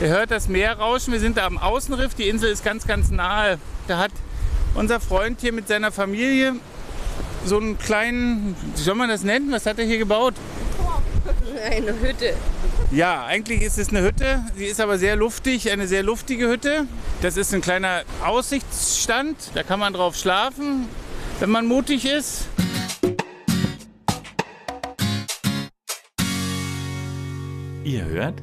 Ihr hört das Meer rauschen. Wir sind da am Außenriff. Die Insel ist ganz, ganz nahe. Da hat unser Freund hier mit seiner Familie so einen kleinen, wie soll man das nennen? Was hat er hier gebaut? Eine Hütte. Ja, eigentlich ist es eine Hütte. Sie ist aber sehr luftig, eine sehr luftige Hütte. Das ist ein kleiner Aussichtsstand. Da kann man drauf schlafen, wenn man mutig ist. Ihr hört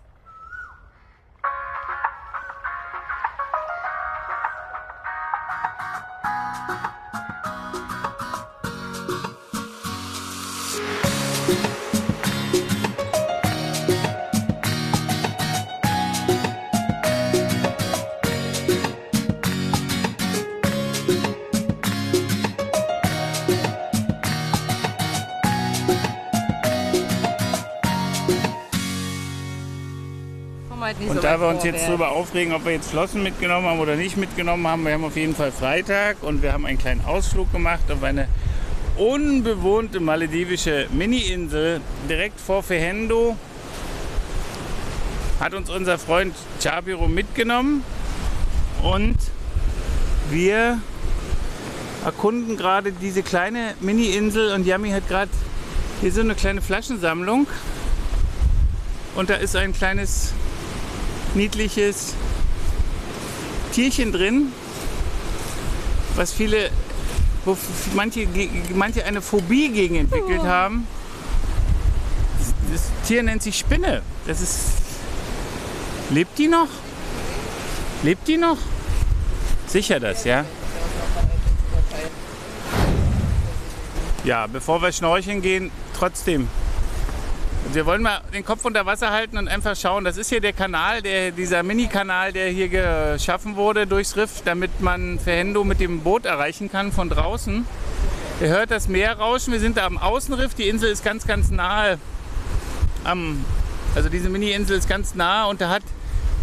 Und da wir uns jetzt darüber aufregen, ob wir jetzt Flossen mitgenommen haben oder nicht mitgenommen haben, wir haben auf jeden Fall Freitag und wir haben einen kleinen Ausflug gemacht auf eine unbewohnte maledivische Mini-Insel direkt vor Fehendo. Hat uns unser Freund Chabiro mitgenommen und wir erkunden gerade diese kleine Mini-Insel und Yami hat gerade hier so eine kleine Flaschensammlung und da ist ein kleines niedliches Tierchen drin, was viele, wo manche, manche eine Phobie gegen entwickelt haben. Das Tier nennt sich Spinne. Das ist. Lebt die noch? Lebt die noch? Sicher das, ja? Ja, bevor wir schnorcheln gehen, trotzdem wir wollen mal den Kopf unter Wasser halten und einfach schauen. Das ist hier der Kanal, der, dieser Mini-Kanal, der hier geschaffen wurde durchs Riff, damit man Verhendo mit dem Boot erreichen kann von draußen. Ihr hört das Meer rauschen. Wir sind da am Außenriff. Die Insel ist ganz, ganz nahe. Am, also diese Mini-Insel ist ganz nah und da hat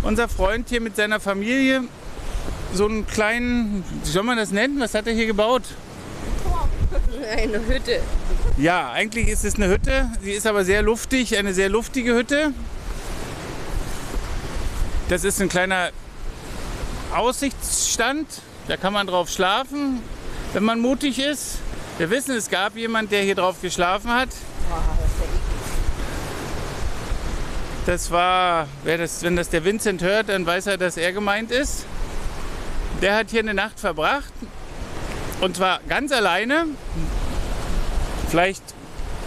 unser Freund hier mit seiner Familie so einen kleinen, wie soll man das nennen? Was hat er hier gebaut? Eine Hütte. Ja, eigentlich ist es eine Hütte. Sie ist aber sehr luftig, eine sehr luftige Hütte. Das ist ein kleiner Aussichtsstand. Da kann man drauf schlafen, wenn man mutig ist. Wir wissen, es gab jemand, der hier drauf geschlafen hat. Das war, das, wenn das der Vincent hört, dann weiß er, dass er gemeint ist. Der hat hier eine Nacht verbracht und zwar ganz alleine. Vielleicht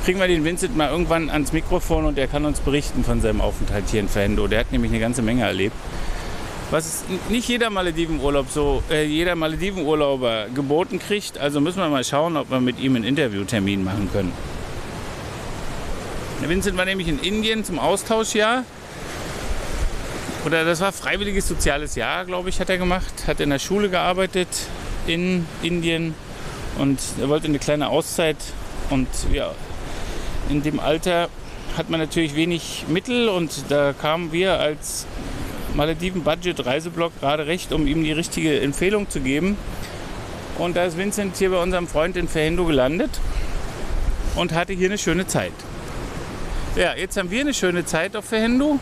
kriegen wir den Vincent mal irgendwann ans Mikrofon und er kann uns berichten von seinem Aufenthalt hier in Verhendo. Der hat nämlich eine ganze Menge erlebt. Was nicht jeder Maledivenurlaub so, äh, jeder Maledivenurlauber geboten kriegt. Also müssen wir mal schauen, ob wir mit ihm einen Interviewtermin machen können. Der Vincent war nämlich in Indien zum Austauschjahr. Oder das war freiwilliges soziales Jahr, glaube ich, hat er gemacht. Hat in der Schule gearbeitet in Indien und er wollte eine kleine Auszeit und ja, in dem Alter hat man natürlich wenig Mittel und da kamen wir als Malediven Budget Reiseblog gerade recht, um ihm die richtige Empfehlung zu geben. Und da ist Vincent hier bei unserem Freund in Verhendo gelandet und hatte hier eine schöne Zeit. Ja, jetzt haben wir eine schöne Zeit auf Verhendo.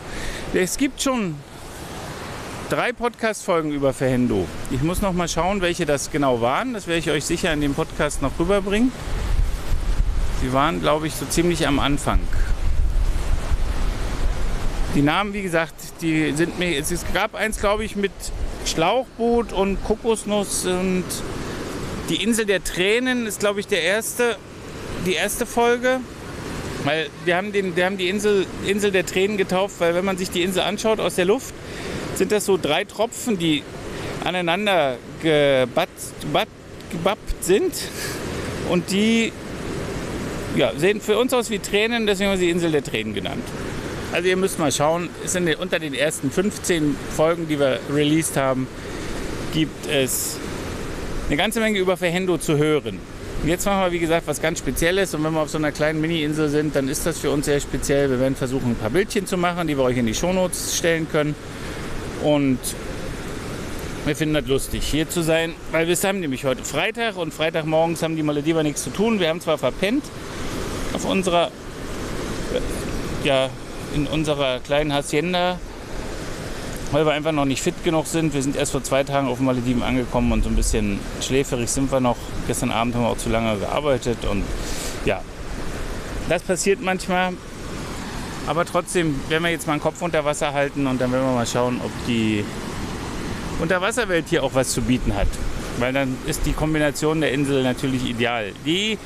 Es gibt schon drei Podcast-Folgen über Verhendo. Ich muss noch mal schauen, welche das genau waren. Das werde ich euch sicher in dem Podcast noch rüberbringen. Sie waren, glaube ich, so ziemlich am Anfang. Die Namen, wie gesagt, die sind mir. Es gab eins, glaube ich, mit Schlauchboot und Kokosnuss und die Insel der Tränen ist, glaube ich, der erste, die erste Folge. Weil wir haben, den, wir haben die Insel, Insel der Tränen getauft, weil wenn man sich die Insel anschaut aus der Luft, sind das so drei Tropfen, die aneinander gebatzt, gebappt sind. Und die ja, sehen für uns aus wie Tränen, deswegen haben wir sie Insel der Tränen genannt. Also ihr müsst mal schauen, es sind unter den ersten 15 Folgen, die wir released haben, gibt es eine ganze Menge über Verhendo zu hören. Und jetzt machen wir, wie gesagt, was ganz Spezielles. Und wenn wir auf so einer kleinen Mini-Insel sind, dann ist das für uns sehr speziell. Wir werden versuchen, ein paar Bildchen zu machen, die wir euch in die Shownotes stellen können. Und wir finden das lustig, hier zu sein, weil wir haben nämlich heute Freitag und Freitagmorgens haben die Malediver nichts zu tun. Wir haben zwar verpennt auf unserer, ja, in unserer kleinen Hacienda, weil wir einfach noch nicht fit genug sind. Wir sind erst vor zwei Tagen auf den Malediven angekommen und so ein bisschen schläferig sind wir noch. Gestern Abend haben wir auch zu lange gearbeitet und ja, das passiert manchmal. Aber trotzdem werden wir jetzt mal einen Kopf unter Wasser halten und dann werden wir mal schauen, ob die Unterwasserwelt hier auch was zu bieten hat. Weil dann ist die Kombination der Insel natürlich ideal. Die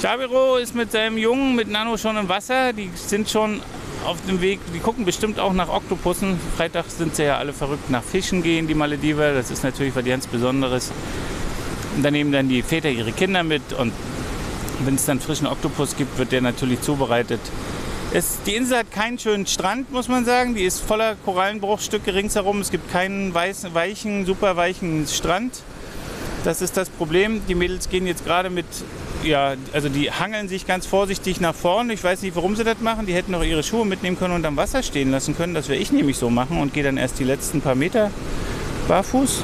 Chabiro ist mit seinem Jungen, mit Nano schon im Wasser. Die sind schon auf dem Weg, die gucken bestimmt auch nach Oktopussen. Freitag sind sie ja alle verrückt nach Fischen gehen, die Malediver. Das ist natürlich was ganz Besonderes. Und dann nehmen dann die Väter ihre Kinder mit und wenn es dann frischen Oktopus gibt, wird der natürlich zubereitet. Es, die Insel hat keinen schönen Strand, muss man sagen. Die ist voller Korallenbruchstücke ringsherum. Es gibt keinen weißen, weichen, super weichen Strand. Das ist das Problem. Die Mädels gehen jetzt gerade mit, ja, also die hangeln sich ganz vorsichtig nach vorne. Ich weiß nicht, warum sie das machen. Die hätten auch ihre Schuhe mitnehmen können und am Wasser stehen lassen können. Das werde ich nämlich so machen und gehe dann erst die letzten paar Meter barfuß.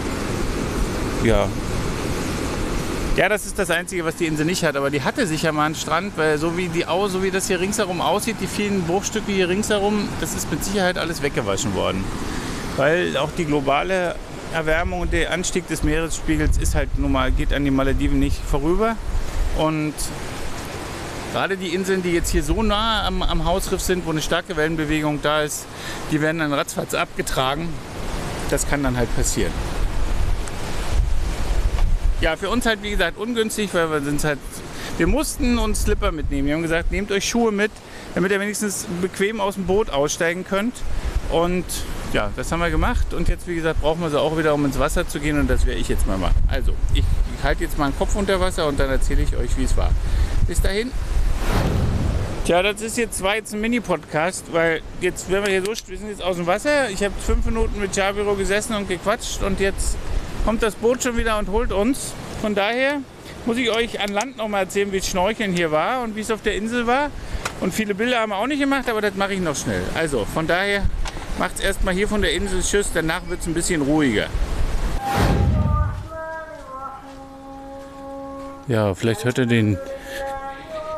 Ja, ja, das ist das Einzige, was die Insel nicht hat. Aber die hatte sicher mal einen Strand, weil so wie, die, so wie das hier ringsherum aussieht, die vielen Bruchstücke hier ringsherum, das ist mit Sicherheit alles weggewaschen worden. Weil auch die globale Erwärmung und der Anstieg des Meeresspiegels ist halt nun mal, geht an die Malediven nicht vorüber. Und gerade die Inseln, die jetzt hier so nah am, am Hausriff sind, wo eine starke Wellenbewegung da ist, die werden dann ratzfatz abgetragen. Das kann dann halt passieren ja, für uns halt wie gesagt ungünstig, weil wir sind halt, wir mussten uns Slipper mitnehmen. Wir haben gesagt, nehmt euch Schuhe mit, damit ihr wenigstens bequem aus dem Boot aussteigen könnt. Und ja, das haben wir gemacht. Und jetzt, wie gesagt, brauchen wir sie auch wieder, um ins Wasser zu gehen. Und das werde ich jetzt mal machen. Also, ich, ich halte jetzt mal den Kopf unter Wasser und dann erzähle ich euch, wie es war. Bis dahin. Tja, das ist jetzt zwar jetzt ein Mini-Podcast, weil jetzt, wenn wir hier so, wir sind jetzt aus dem Wasser. Ich habe fünf Minuten mit Chabiro gesessen und gequatscht und jetzt kommt das Boot schon wieder und holt uns. Von daher muss ich euch an Land noch mal erzählen, wie Schnorcheln hier war und wie es auf der Insel war. Und viele Bilder haben wir auch nicht gemacht, aber das mache ich noch schnell. Also von daher macht es erstmal hier von der Insel Tschüss, danach wird es ein bisschen ruhiger. Ja, vielleicht hört ihr den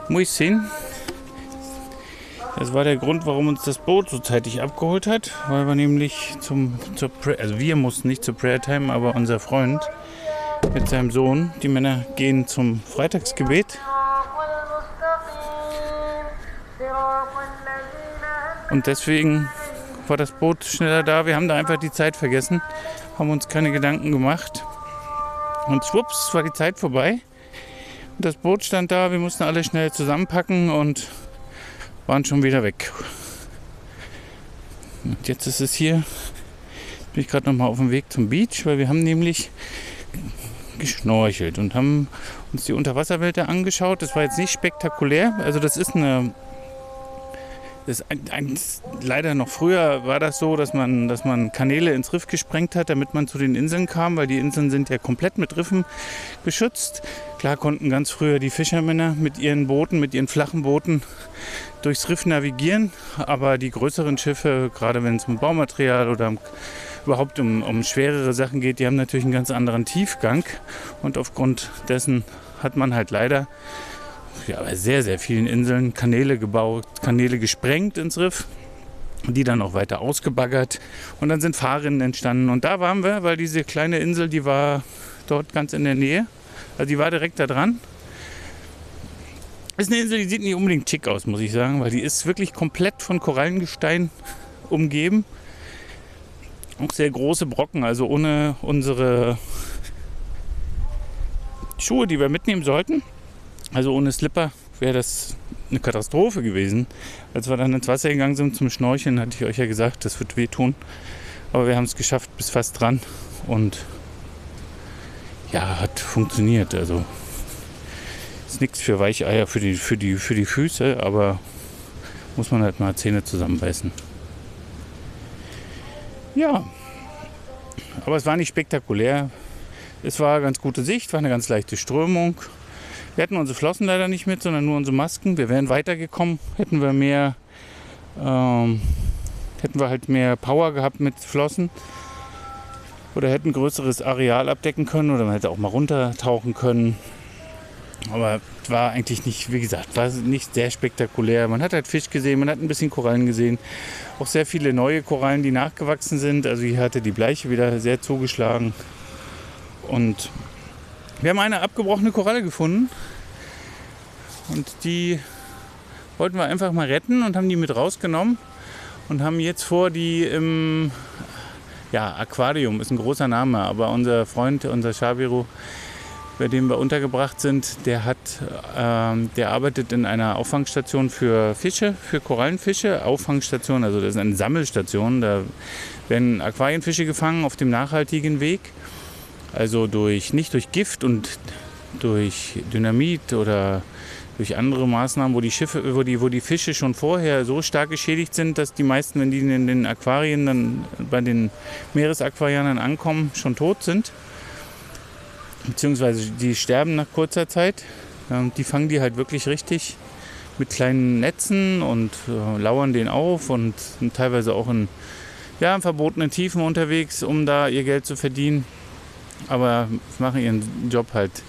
Muisin das war der Grund, warum uns das Boot so zeitig abgeholt hat, weil wir nämlich zum, zur Pre also wir mussten nicht zur Prayer Time, aber unser Freund mit seinem Sohn, die Männer gehen zum Freitagsgebet. Und deswegen war das Boot schneller da. Wir haben da einfach die Zeit vergessen, haben uns keine Gedanken gemacht. Und schwupps war die Zeit vorbei. Und das Boot stand da, wir mussten alle schnell zusammenpacken und waren schon wieder weg. Und jetzt ist es hier, bin ich gerade noch mal auf dem Weg zum Beach, weil wir haben nämlich geschnorchelt und haben uns die Unterwasserwelt angeschaut. Das war jetzt nicht spektakulär. Also das ist eine das ein, ein, leider noch früher war das so, dass man, dass man Kanäle ins Riff gesprengt hat, damit man zu den Inseln kam, weil die Inseln sind ja komplett mit Riffen geschützt. Klar konnten ganz früher die Fischermänner mit ihren Booten, mit ihren flachen Booten durchs Riff navigieren, aber die größeren Schiffe, gerade wenn es um Baumaterial oder um, überhaupt um, um schwerere Sachen geht, die haben natürlich einen ganz anderen Tiefgang und aufgrund dessen hat man halt leider ja, bei sehr, sehr vielen Inseln Kanäle gebaut, Kanäle gesprengt ins Riff, die dann auch weiter ausgebaggert und dann sind Fahrrinnen entstanden. Und da waren wir, weil diese kleine Insel, die war dort ganz in der Nähe, also die war direkt da dran. Ist eine Insel, die sieht nicht unbedingt schick aus, muss ich sagen, weil die ist wirklich komplett von Korallengestein umgeben. Auch sehr große Brocken, also ohne unsere Schuhe, die wir mitnehmen sollten, also ohne Slipper wäre das eine Katastrophe gewesen. Als wir dann ins Wasser gegangen sind zum Schnorcheln, hatte ich euch ja gesagt, das wird wehtun. Aber wir haben es geschafft bis fast dran und ja, hat funktioniert. Also ist nichts für Weicheier für die, für, die, für die Füße, aber muss man halt mal Zähne zusammenbeißen. Ja, aber es war nicht spektakulär. Es war ganz gute Sicht, war eine ganz leichte Strömung. Wir hatten unsere Flossen leider nicht mit, sondern nur unsere Masken. Wir wären weitergekommen, hätten wir mehr, ähm, hätten wir halt mehr Power gehabt mit Flossen. oder hätten größeres Areal abdecken können oder man hätte auch mal runtertauchen können. Aber war eigentlich nicht, wie gesagt, war nicht sehr spektakulär. Man hat halt Fisch gesehen, man hat ein bisschen Korallen gesehen. Auch sehr viele neue Korallen, die nachgewachsen sind. Also hier hatte die Bleiche wieder sehr zugeschlagen. Und wir haben eine abgebrochene Koralle gefunden. Und die wollten wir einfach mal retten und haben die mit rausgenommen und haben jetzt vor, die im ja, Aquarium ist ein großer Name, aber unser Freund, unser Shabiru, bei dem wir untergebracht sind, der hat, ähm, der arbeitet in einer Auffangstation für Fische, für Korallenfische. Auffangstation, also das ist eine Sammelstation. Da werden Aquarienfische gefangen auf dem nachhaltigen Weg. Also durch, nicht durch Gift und durch Dynamit oder durch andere Maßnahmen, wo die Schiffe, wo die, wo die Fische schon vorher so stark geschädigt sind, dass die meisten, wenn die in den Aquarien dann bei den Meeresaquarianern ankommen, schon tot sind. Beziehungsweise die sterben nach kurzer Zeit. Die fangen die halt wirklich richtig mit kleinen Netzen und äh, lauern den auf und sind teilweise auch in, ja, in verbotenen Tiefen unterwegs, um da ihr Geld zu verdienen. Aber machen ihren Job halt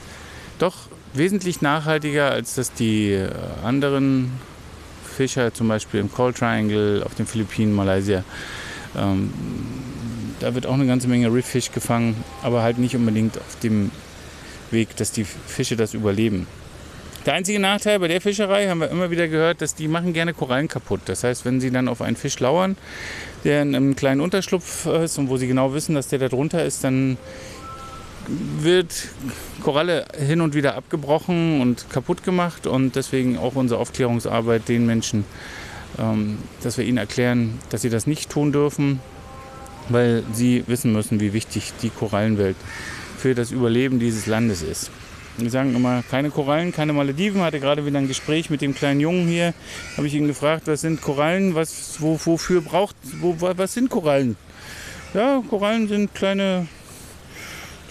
doch wesentlich nachhaltiger, als dass die äh, anderen Fischer, zum Beispiel im Cold Triangle, auf den Philippinen, Malaysia, ähm, da wird auch eine ganze Menge Reeffish gefangen, aber halt nicht unbedingt auf dem Weg, dass die Fische das überleben. Der einzige Nachteil bei der Fischerei haben wir immer wieder gehört, dass die machen gerne Korallen kaputt. Das heißt, wenn sie dann auf einen Fisch lauern, der in einem kleinen Unterschlupf ist und wo sie genau wissen, dass der da drunter ist, dann wird Koralle hin und wieder abgebrochen und kaputt gemacht und deswegen auch unsere Aufklärungsarbeit den Menschen, ähm, dass wir ihnen erklären, dass sie das nicht tun dürfen, weil sie wissen müssen, wie wichtig die Korallenwelt für das Überleben dieses Landes ist. Wir sagen immer, keine Korallen, keine Malediven. Ich hatte gerade wieder ein Gespräch mit dem kleinen Jungen hier. Habe ich ihn gefragt, was sind Korallen? Was, wo, wofür braucht, wo, was sind Korallen? Ja, Korallen sind kleine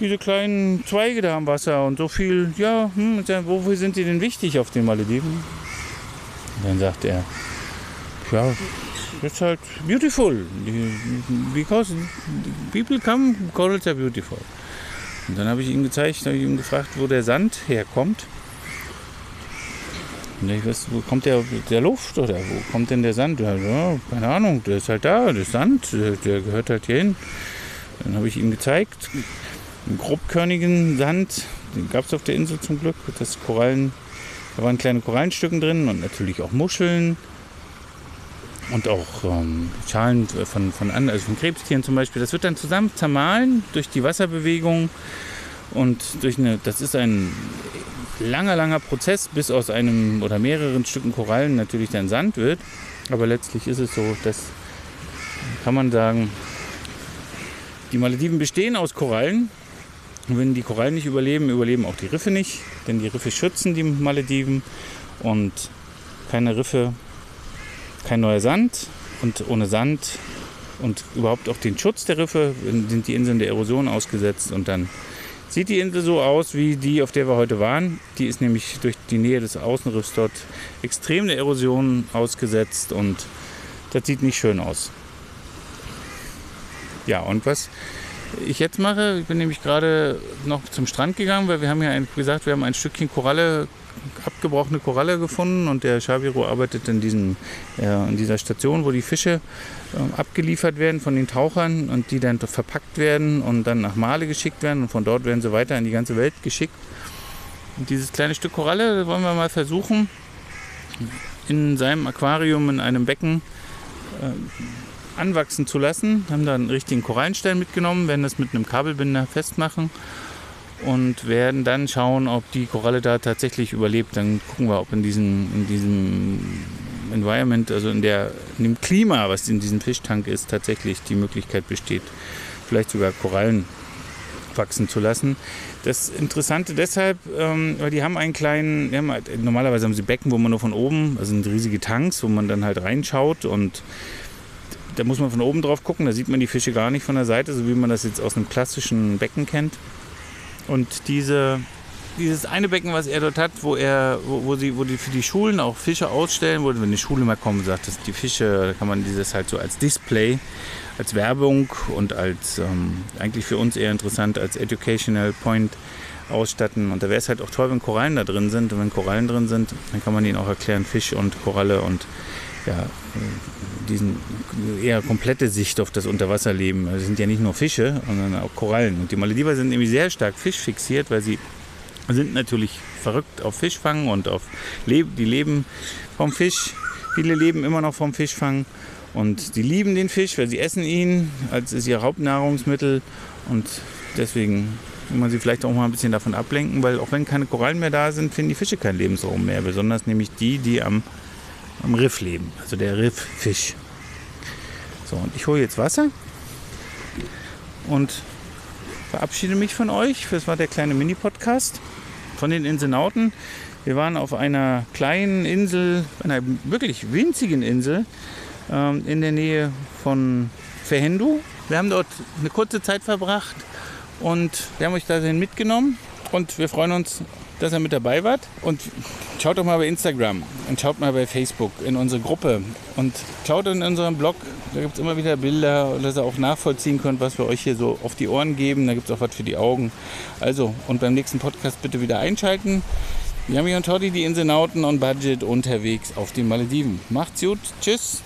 diese kleinen Zweige da am Wasser und so viel, ja, hm, wofür sind die denn wichtig auf den Malediven? Und dann sagt er, ja, das ist halt beautiful, because people come, corals are beautiful. Und dann habe ich ihm gezeigt, habe ich gefragt, wo der Sand herkommt. Und ich weiß, wo kommt der, der Luft oder wo kommt denn der Sand? Ja, keine Ahnung, der ist halt da, der Sand, der gehört halt hier hin. Dann habe ich ihm gezeigt, grobkörnigen Sand. Den gab es auf der Insel zum Glück. Das Korallen, da waren kleine Korallenstücken drin und natürlich auch Muscheln und auch ähm, Schalen von, von, also von Krebstieren zum Beispiel. Das wird dann zusammen zermahlen durch die Wasserbewegung und durch eine, das ist ein langer, langer Prozess, bis aus einem oder mehreren Stücken Korallen natürlich dann Sand wird. Aber letztlich ist es so, dass kann man sagen, die Malediven bestehen aus Korallen und wenn die Korallen nicht überleben, überleben auch die Riffe nicht, denn die Riffe schützen die Malediven und keine Riffe, kein neuer Sand und ohne Sand und überhaupt auch den Schutz der Riffe sind die Inseln der Erosion ausgesetzt und dann sieht die Insel so aus wie die, auf der wir heute waren. Die ist nämlich durch die Nähe des Außenriffs dort extrem der Erosion ausgesetzt und das sieht nicht schön aus. Ja, und was ich jetzt mache. Ich bin nämlich gerade noch zum Strand gegangen, weil wir haben ja, ein, wie gesagt, wir haben ein Stückchen Koralle, abgebrochene Koralle gefunden und der Shabiro arbeitet in, diesem, äh, in dieser Station, wo die Fische äh, abgeliefert werden von den Tauchern und die dann verpackt werden und dann nach Male geschickt werden und von dort werden sie weiter in die ganze Welt geschickt. Und dieses kleine Stück Koralle wollen wir mal versuchen, in seinem Aquarium, in einem Becken, äh, anwachsen zu lassen. Haben da einen richtigen Korallenstein mitgenommen, werden das mit einem Kabelbinder festmachen und werden dann schauen, ob die Koralle da tatsächlich überlebt. Dann gucken wir, ob in diesem, in diesem Environment, also in, der, in dem Klima, was in diesem Fischtank ist, tatsächlich die Möglichkeit besteht, vielleicht sogar Korallen wachsen zu lassen. Das Interessante deshalb, ähm, weil die haben einen kleinen, haben halt, normalerweise haben sie Becken, wo man nur von oben, also sind riesige Tanks, wo man dann halt reinschaut und da muss man von oben drauf gucken, da sieht man die Fische gar nicht von der Seite, so wie man das jetzt aus einem klassischen Becken kennt. Und diese dieses eine Becken, was er dort hat, wo er, wo, wo sie, wo die für die Schulen auch Fische ausstellen, wo wenn die Schule mal kommen, sagt, dass die Fische, da kann man dieses halt so als Display, als Werbung und als ähm, eigentlich für uns eher interessant als Educational Point ausstatten. Und da wäre es halt auch toll, wenn Korallen da drin sind. Und wenn Korallen drin sind, dann kann man ihnen auch erklären, Fisch und Koralle und ja, diesen eher komplette Sicht auf das Unterwasserleben. Also es sind ja nicht nur Fische, sondern auch Korallen. Und die Malediver sind nämlich sehr stark fischfixiert, weil sie sind natürlich verrückt auf Fischfang und auf Leben. Die leben vom Fisch. Viele leben immer noch vom Fischfang. Und sie lieben den Fisch, weil sie essen ihn als ist ihr Hauptnahrungsmittel. Und deswegen will man sie vielleicht auch mal ein bisschen davon ablenken, weil auch wenn keine Korallen mehr da sind, finden die Fische keinen Lebensraum mehr. Besonders nämlich die, die am, am Riff leben. Also der Rifffisch. So, und ich hole jetzt Wasser und verabschiede mich von euch. Das war der kleine Mini-Podcast von den Inselnauten. Wir waren auf einer kleinen Insel, einer wirklich winzigen Insel ähm, in der Nähe von Verhendu. Wir haben dort eine kurze Zeit verbracht und wir haben euch dahin mitgenommen und wir freuen uns, dass ihr mit dabei wart. Und schaut doch mal bei Instagram und schaut mal bei Facebook in unsere Gruppe und schaut in unserem Blog. Da gibt es immer wieder Bilder, dass ihr auch nachvollziehen könnt, was wir euch hier so auf die Ohren geben. Da gibt es auch was für die Augen. Also, und beim nächsten Podcast bitte wieder einschalten. Yami und Toddy, die Inselnauten on Budget unterwegs auf den Malediven. Macht's gut. Tschüss.